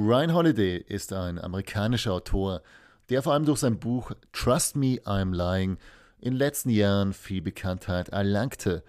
Ryan Holiday ist ein amerikanischer Autor, der vor allem durch sein Buch Trust Me, I'm Lying in den letzten Jahren viel Bekanntheit erlangte.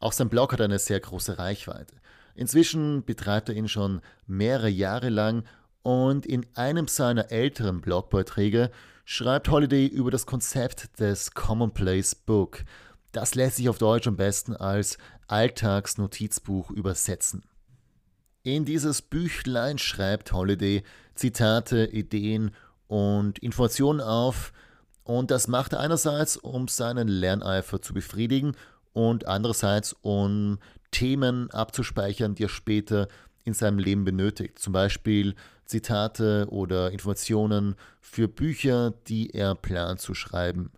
Auch sein Blog hat eine sehr große Reichweite. Inzwischen betreibt er ihn schon mehrere Jahre lang und in einem seiner älteren Blogbeiträge schreibt Holiday über das Konzept des Commonplace Book. Das lässt sich auf Deutsch am besten als Alltagsnotizbuch übersetzen. In dieses Büchlein schreibt Holiday Zitate, Ideen und Informationen auf, und das macht er einerseits, um seinen Lerneifer zu befriedigen und andererseits, um Themen abzuspeichern, die er später in seinem Leben benötigt. Zum Beispiel Zitate oder Informationen für Bücher, die er plant zu schreiben.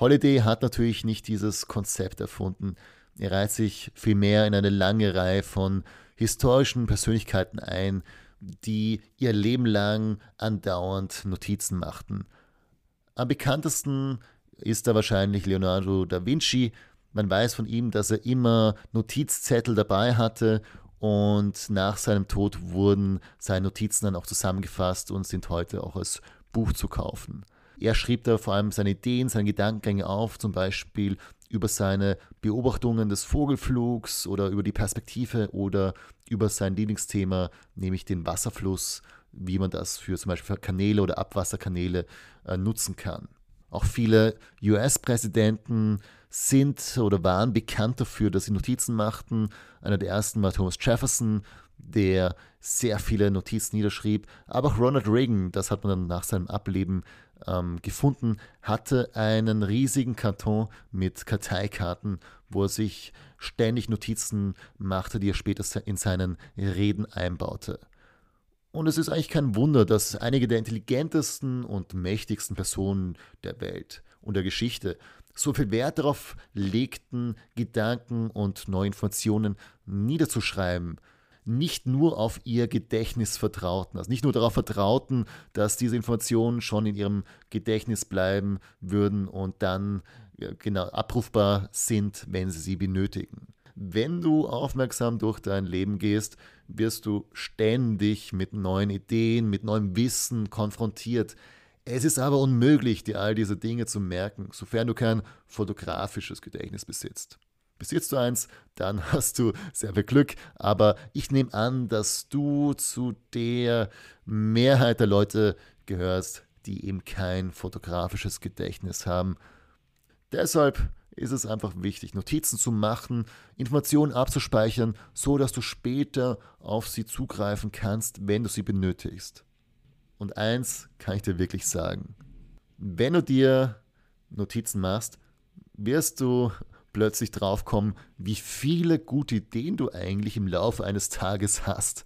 Holiday hat natürlich nicht dieses Konzept erfunden. Er reiht sich vielmehr in eine lange Reihe von historischen Persönlichkeiten ein, die ihr Leben lang andauernd Notizen machten. Am bekanntesten ist da wahrscheinlich Leonardo da Vinci. Man weiß von ihm, dass er immer Notizzettel dabei hatte und nach seinem Tod wurden seine Notizen dann auch zusammengefasst und sind heute auch als Buch zu kaufen. Er schrieb da vor allem seine Ideen, seine Gedankengänge auf, zum Beispiel über seine Beobachtungen des Vogelflugs oder über die Perspektive oder über sein Lieblingsthema, nämlich den Wasserfluss, wie man das für zum Beispiel Kanäle oder Abwasserkanäle äh, nutzen kann. Auch viele US-Präsidenten sind oder waren bekannt dafür, dass sie Notizen machten. Einer der ersten war Thomas Jefferson, der sehr viele Notizen niederschrieb. Aber auch Ronald Reagan, das hat man dann nach seinem Ableben ähm, gefunden, hatte einen riesigen Karton mit Karteikarten, wo er sich ständig Notizen machte, die er später in seinen Reden einbaute. Und es ist eigentlich kein Wunder, dass einige der intelligentesten und mächtigsten Personen der Welt und der Geschichte so viel Wert darauf legten, Gedanken und neue Informationen niederzuschreiben, nicht nur auf ihr Gedächtnis vertrauten, also nicht nur darauf vertrauten, dass diese Informationen schon in ihrem Gedächtnis bleiben würden und dann genau abrufbar sind, wenn sie sie benötigen. Wenn du aufmerksam durch dein Leben gehst, wirst du ständig mit neuen Ideen, mit neuem Wissen konfrontiert. Es ist aber unmöglich, dir all diese Dinge zu merken, sofern du kein fotografisches Gedächtnis besitzt. Besitzt du eins, dann hast du sehr viel Glück, aber ich nehme an, dass du zu der Mehrheit der Leute gehörst, die eben kein fotografisches Gedächtnis haben. Deshalb ist es einfach wichtig, Notizen zu machen, Informationen abzuspeichern, so dass du später auf sie zugreifen kannst, wenn du sie benötigst. Und eins kann ich dir wirklich sagen. Wenn du dir Notizen machst, wirst du plötzlich draufkommen, wie viele gute Ideen du eigentlich im Laufe eines Tages hast.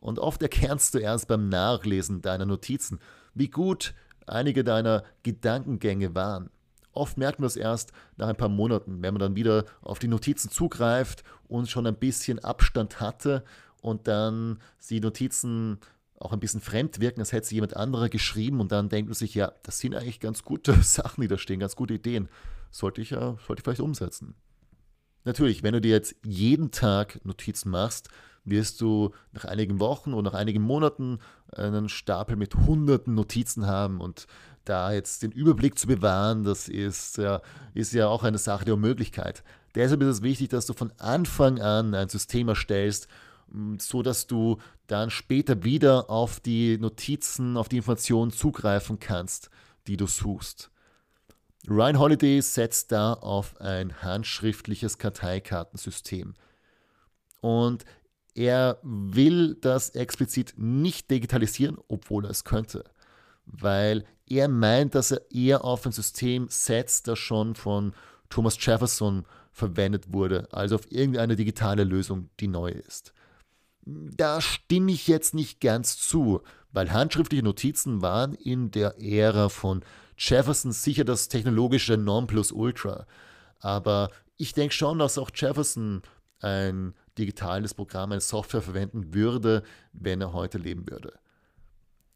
Und oft erkennst du erst beim Nachlesen deiner Notizen, wie gut einige deiner Gedankengänge waren. Oft merkt man das erst nach ein paar Monaten, wenn man dann wieder auf die Notizen zugreift und schon ein bisschen Abstand hatte und dann die Notizen auch ein bisschen fremd wirken, als hätte sie jemand anderer geschrieben und dann denkt man sich, ja, das sind eigentlich ganz gute Sachen, die da stehen, ganz gute Ideen sollte ich ja, sollte ich vielleicht umsetzen. Natürlich, wenn du dir jetzt jeden Tag Notizen machst, wirst du nach einigen Wochen oder nach einigen Monaten einen Stapel mit hunderten Notizen haben und da jetzt den Überblick zu bewahren, das ist ja, ist ja auch eine Sache der Unmöglichkeit. Deshalb ist es wichtig, dass du von Anfang an ein System erstellst, so dass du dann später wieder auf die Notizen, auf die Informationen zugreifen kannst, die du suchst. Ryan Holiday setzt da auf ein handschriftliches Karteikartensystem. Und er will das explizit nicht digitalisieren, obwohl er es könnte. Weil er meint, dass er eher auf ein System setzt, das schon von Thomas Jefferson verwendet wurde, also auf irgendeine digitale Lösung, die neu ist. Da stimme ich jetzt nicht ganz zu, weil handschriftliche Notizen waren in der Ära von Jefferson sicher das technologische Nonplusultra. Aber ich denke schon, dass auch Jefferson ein digitales Programm, eine Software verwenden würde, wenn er heute leben würde.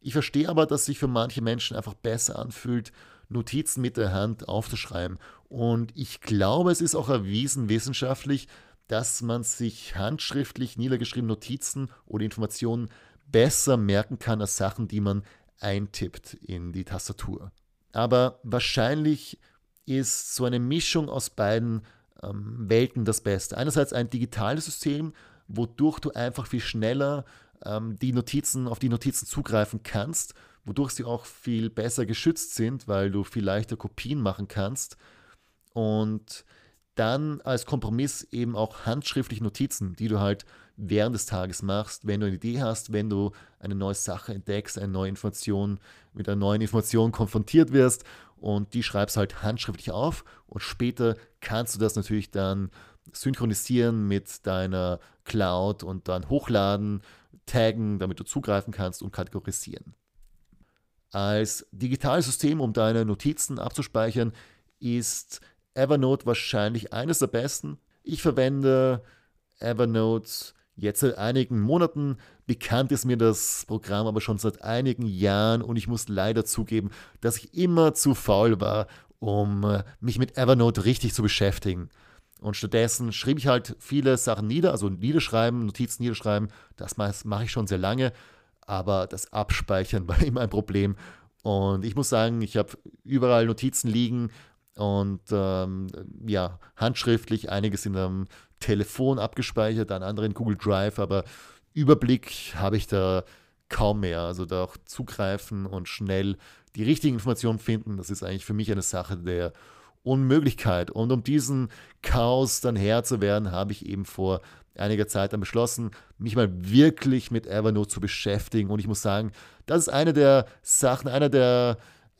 Ich verstehe aber, dass sich für manche Menschen einfach besser anfühlt, Notizen mit der Hand aufzuschreiben. Und ich glaube, es ist auch erwiesen wissenschaftlich, dass man sich handschriftlich niedergeschriebene Notizen oder Informationen besser merken kann als Sachen, die man eintippt in die Tastatur. Aber wahrscheinlich ist so eine Mischung aus beiden ähm, Welten das Beste. Einerseits ein digitales System, wodurch du einfach viel schneller ähm, die Notizen, auf die Notizen zugreifen kannst, wodurch sie auch viel besser geschützt sind, weil du viel leichter Kopien machen kannst. Und dann als Kompromiss eben auch handschriftliche Notizen, die du halt während des Tages machst, wenn du eine Idee hast, wenn du eine neue Sache entdeckst, eine neue Information, mit einer neuen Information konfrontiert wirst und die schreibst halt handschriftlich auf und später kannst du das natürlich dann synchronisieren mit deiner Cloud und dann hochladen, taggen, damit du zugreifen kannst und kategorisieren. Als digitales System, um deine Notizen abzuspeichern, ist Evernote wahrscheinlich eines der besten. Ich verwende Evernote jetzt seit einigen Monaten. Bekannt ist mir das Programm aber schon seit einigen Jahren und ich muss leider zugeben, dass ich immer zu faul war, um äh, mich mit Evernote richtig zu beschäftigen. Und stattdessen schrieb ich halt viele Sachen nieder, also niederschreiben, Notizen niederschreiben. Das mache ich schon sehr lange, aber das Abspeichern war immer ein Problem. Und ich muss sagen, ich habe überall Notizen liegen und ähm, ja, handschriftlich, einiges in einem Telefon abgespeichert, dann andere in Google Drive, aber Überblick habe ich da kaum mehr. Also da auch zugreifen und schnell die richtigen Informationen finden, das ist eigentlich für mich eine Sache der Unmöglichkeit. Und um diesen Chaos dann Herr zu werden, habe ich eben vor einiger Zeit dann beschlossen, mich mal wirklich mit Evernote zu beschäftigen. Und ich muss sagen, das ist eine der Sachen, einer der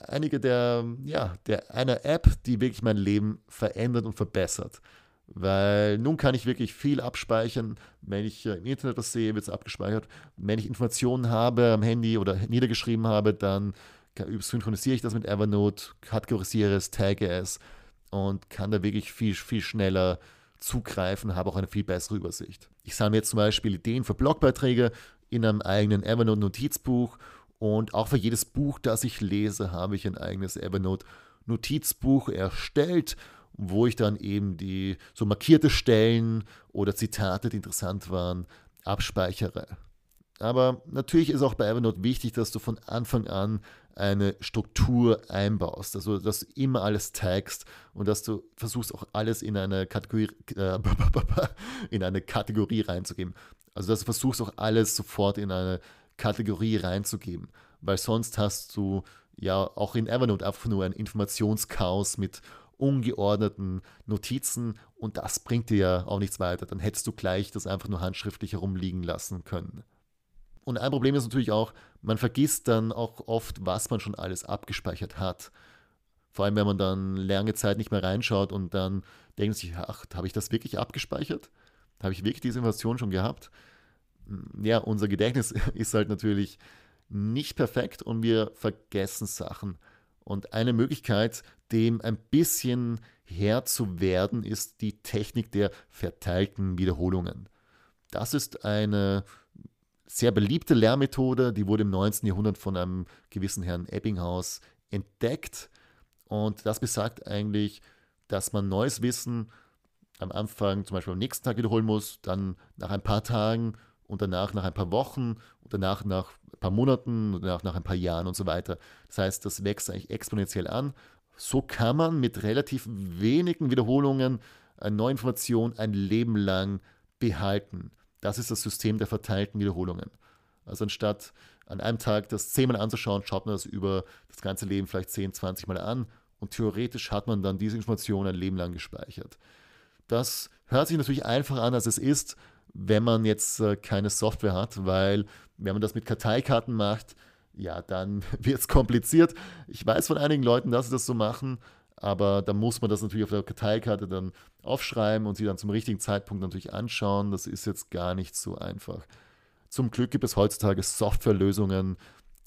einige der, ja, der, einer App, die wirklich mein Leben verändert und verbessert. Weil nun kann ich wirklich viel abspeichern. Wenn ich im Internet das sehe, wird es abgespeichert. Wenn ich Informationen habe am Handy oder niedergeschrieben habe, dann synchronisiere ich das mit Evernote, kategorisiere es, tagge es und kann da wirklich viel, viel schneller zugreifen, habe auch eine viel bessere Übersicht. Ich sammle jetzt zum Beispiel Ideen für Blogbeiträge in einem eigenen Evernote-Notizbuch und auch für jedes Buch, das ich lese, habe ich ein eigenes Evernote-Notizbuch erstellt, wo ich dann eben die so markierte Stellen oder Zitate, die interessant waren, abspeichere. Aber natürlich ist auch bei Evernote wichtig, dass du von Anfang an eine Struktur einbaust, also dass du immer alles tagst und dass du versuchst auch alles in eine Kategorie, äh, in eine Kategorie reinzugeben. Also dass du versuchst auch alles sofort in eine Kategorie reinzugeben, weil sonst hast du ja auch in Evernote einfach nur ein Informationschaos mit ungeordneten Notizen und das bringt dir ja auch nichts weiter. Dann hättest du gleich das einfach nur handschriftlich herumliegen lassen können. Und ein Problem ist natürlich auch, man vergisst dann auch oft, was man schon alles abgespeichert hat. Vor allem, wenn man dann lange Zeit nicht mehr reinschaut und dann denkt sich, ach, habe ich das wirklich abgespeichert? Habe ich wirklich diese Information schon gehabt? Ja, unser Gedächtnis ist halt natürlich nicht perfekt und wir vergessen Sachen. Und eine Möglichkeit, dem ein bisschen Herr zu werden, ist die Technik der verteilten Wiederholungen. Das ist eine sehr beliebte Lehrmethode, die wurde im 19. Jahrhundert von einem gewissen Herrn Ebbinghaus entdeckt. Und das besagt eigentlich, dass man neues Wissen am Anfang zum Beispiel am nächsten Tag wiederholen muss, dann nach ein paar Tagen und danach nach ein paar Wochen und danach nach ein paar Monaten und danach nach ein paar Jahren und so weiter. Das heißt, das wächst eigentlich exponentiell an. So kann man mit relativ wenigen Wiederholungen eine neue Information ein Leben lang behalten. Das ist das System der verteilten Wiederholungen. Also anstatt an einem Tag das zehnmal anzuschauen, schaut man das über das ganze Leben vielleicht 10, 20 Mal an und theoretisch hat man dann diese Information ein Leben lang gespeichert. Das hört sich natürlich einfacher an, als es ist, wenn man jetzt äh, keine Software hat, weil wenn man das mit Karteikarten macht, ja, dann wird es kompliziert. Ich weiß von einigen Leuten, dass sie das so machen, aber da muss man das natürlich auf der Karteikarte dann aufschreiben und sie dann zum richtigen Zeitpunkt natürlich anschauen. Das ist jetzt gar nicht so einfach. Zum Glück gibt es heutzutage Softwarelösungen.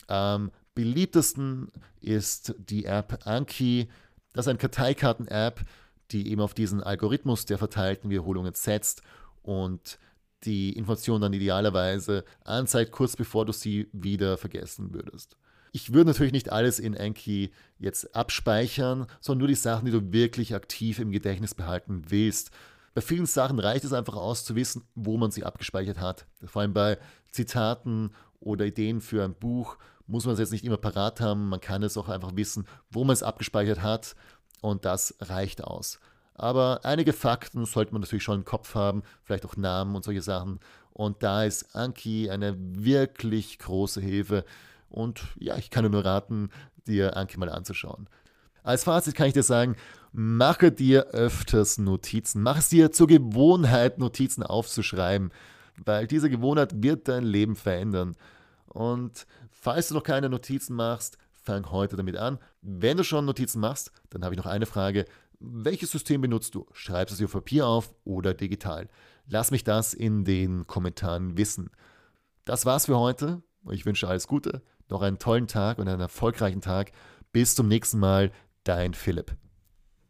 Am beliebtesten ist die App Anki. Das ist eine Karteikarten-App, die eben auf diesen Algorithmus der verteilten Wiederholungen setzt und die Information dann idealerweise anzeigt, kurz bevor du sie wieder vergessen würdest. Ich würde natürlich nicht alles in Anki jetzt abspeichern, sondern nur die Sachen, die du wirklich aktiv im Gedächtnis behalten willst. Bei vielen Sachen reicht es einfach aus zu wissen, wo man sie abgespeichert hat. Vor allem bei Zitaten oder Ideen für ein Buch, muss man es jetzt nicht immer parat haben. Man kann es auch einfach wissen, wo man es abgespeichert hat und das reicht aus. Aber einige Fakten sollte man natürlich schon im Kopf haben, vielleicht auch Namen und solche Sachen. Und da ist Anki eine wirklich große Hilfe. Und ja, ich kann nur raten, dir Anki mal anzuschauen. Als Fazit kann ich dir sagen, mache dir öfters Notizen. Mach es dir zur Gewohnheit, Notizen aufzuschreiben, weil diese Gewohnheit wird dein Leben verändern. Und falls du noch keine Notizen machst, fang heute damit an. Wenn du schon Notizen machst, dann habe ich noch eine Frage. Welches System benutzt du? Schreibst du es auf Papier auf oder digital? Lass mich das in den Kommentaren wissen. Das war's für heute. Ich wünsche alles Gute, noch einen tollen Tag und einen erfolgreichen Tag. Bis zum nächsten Mal, dein Philipp.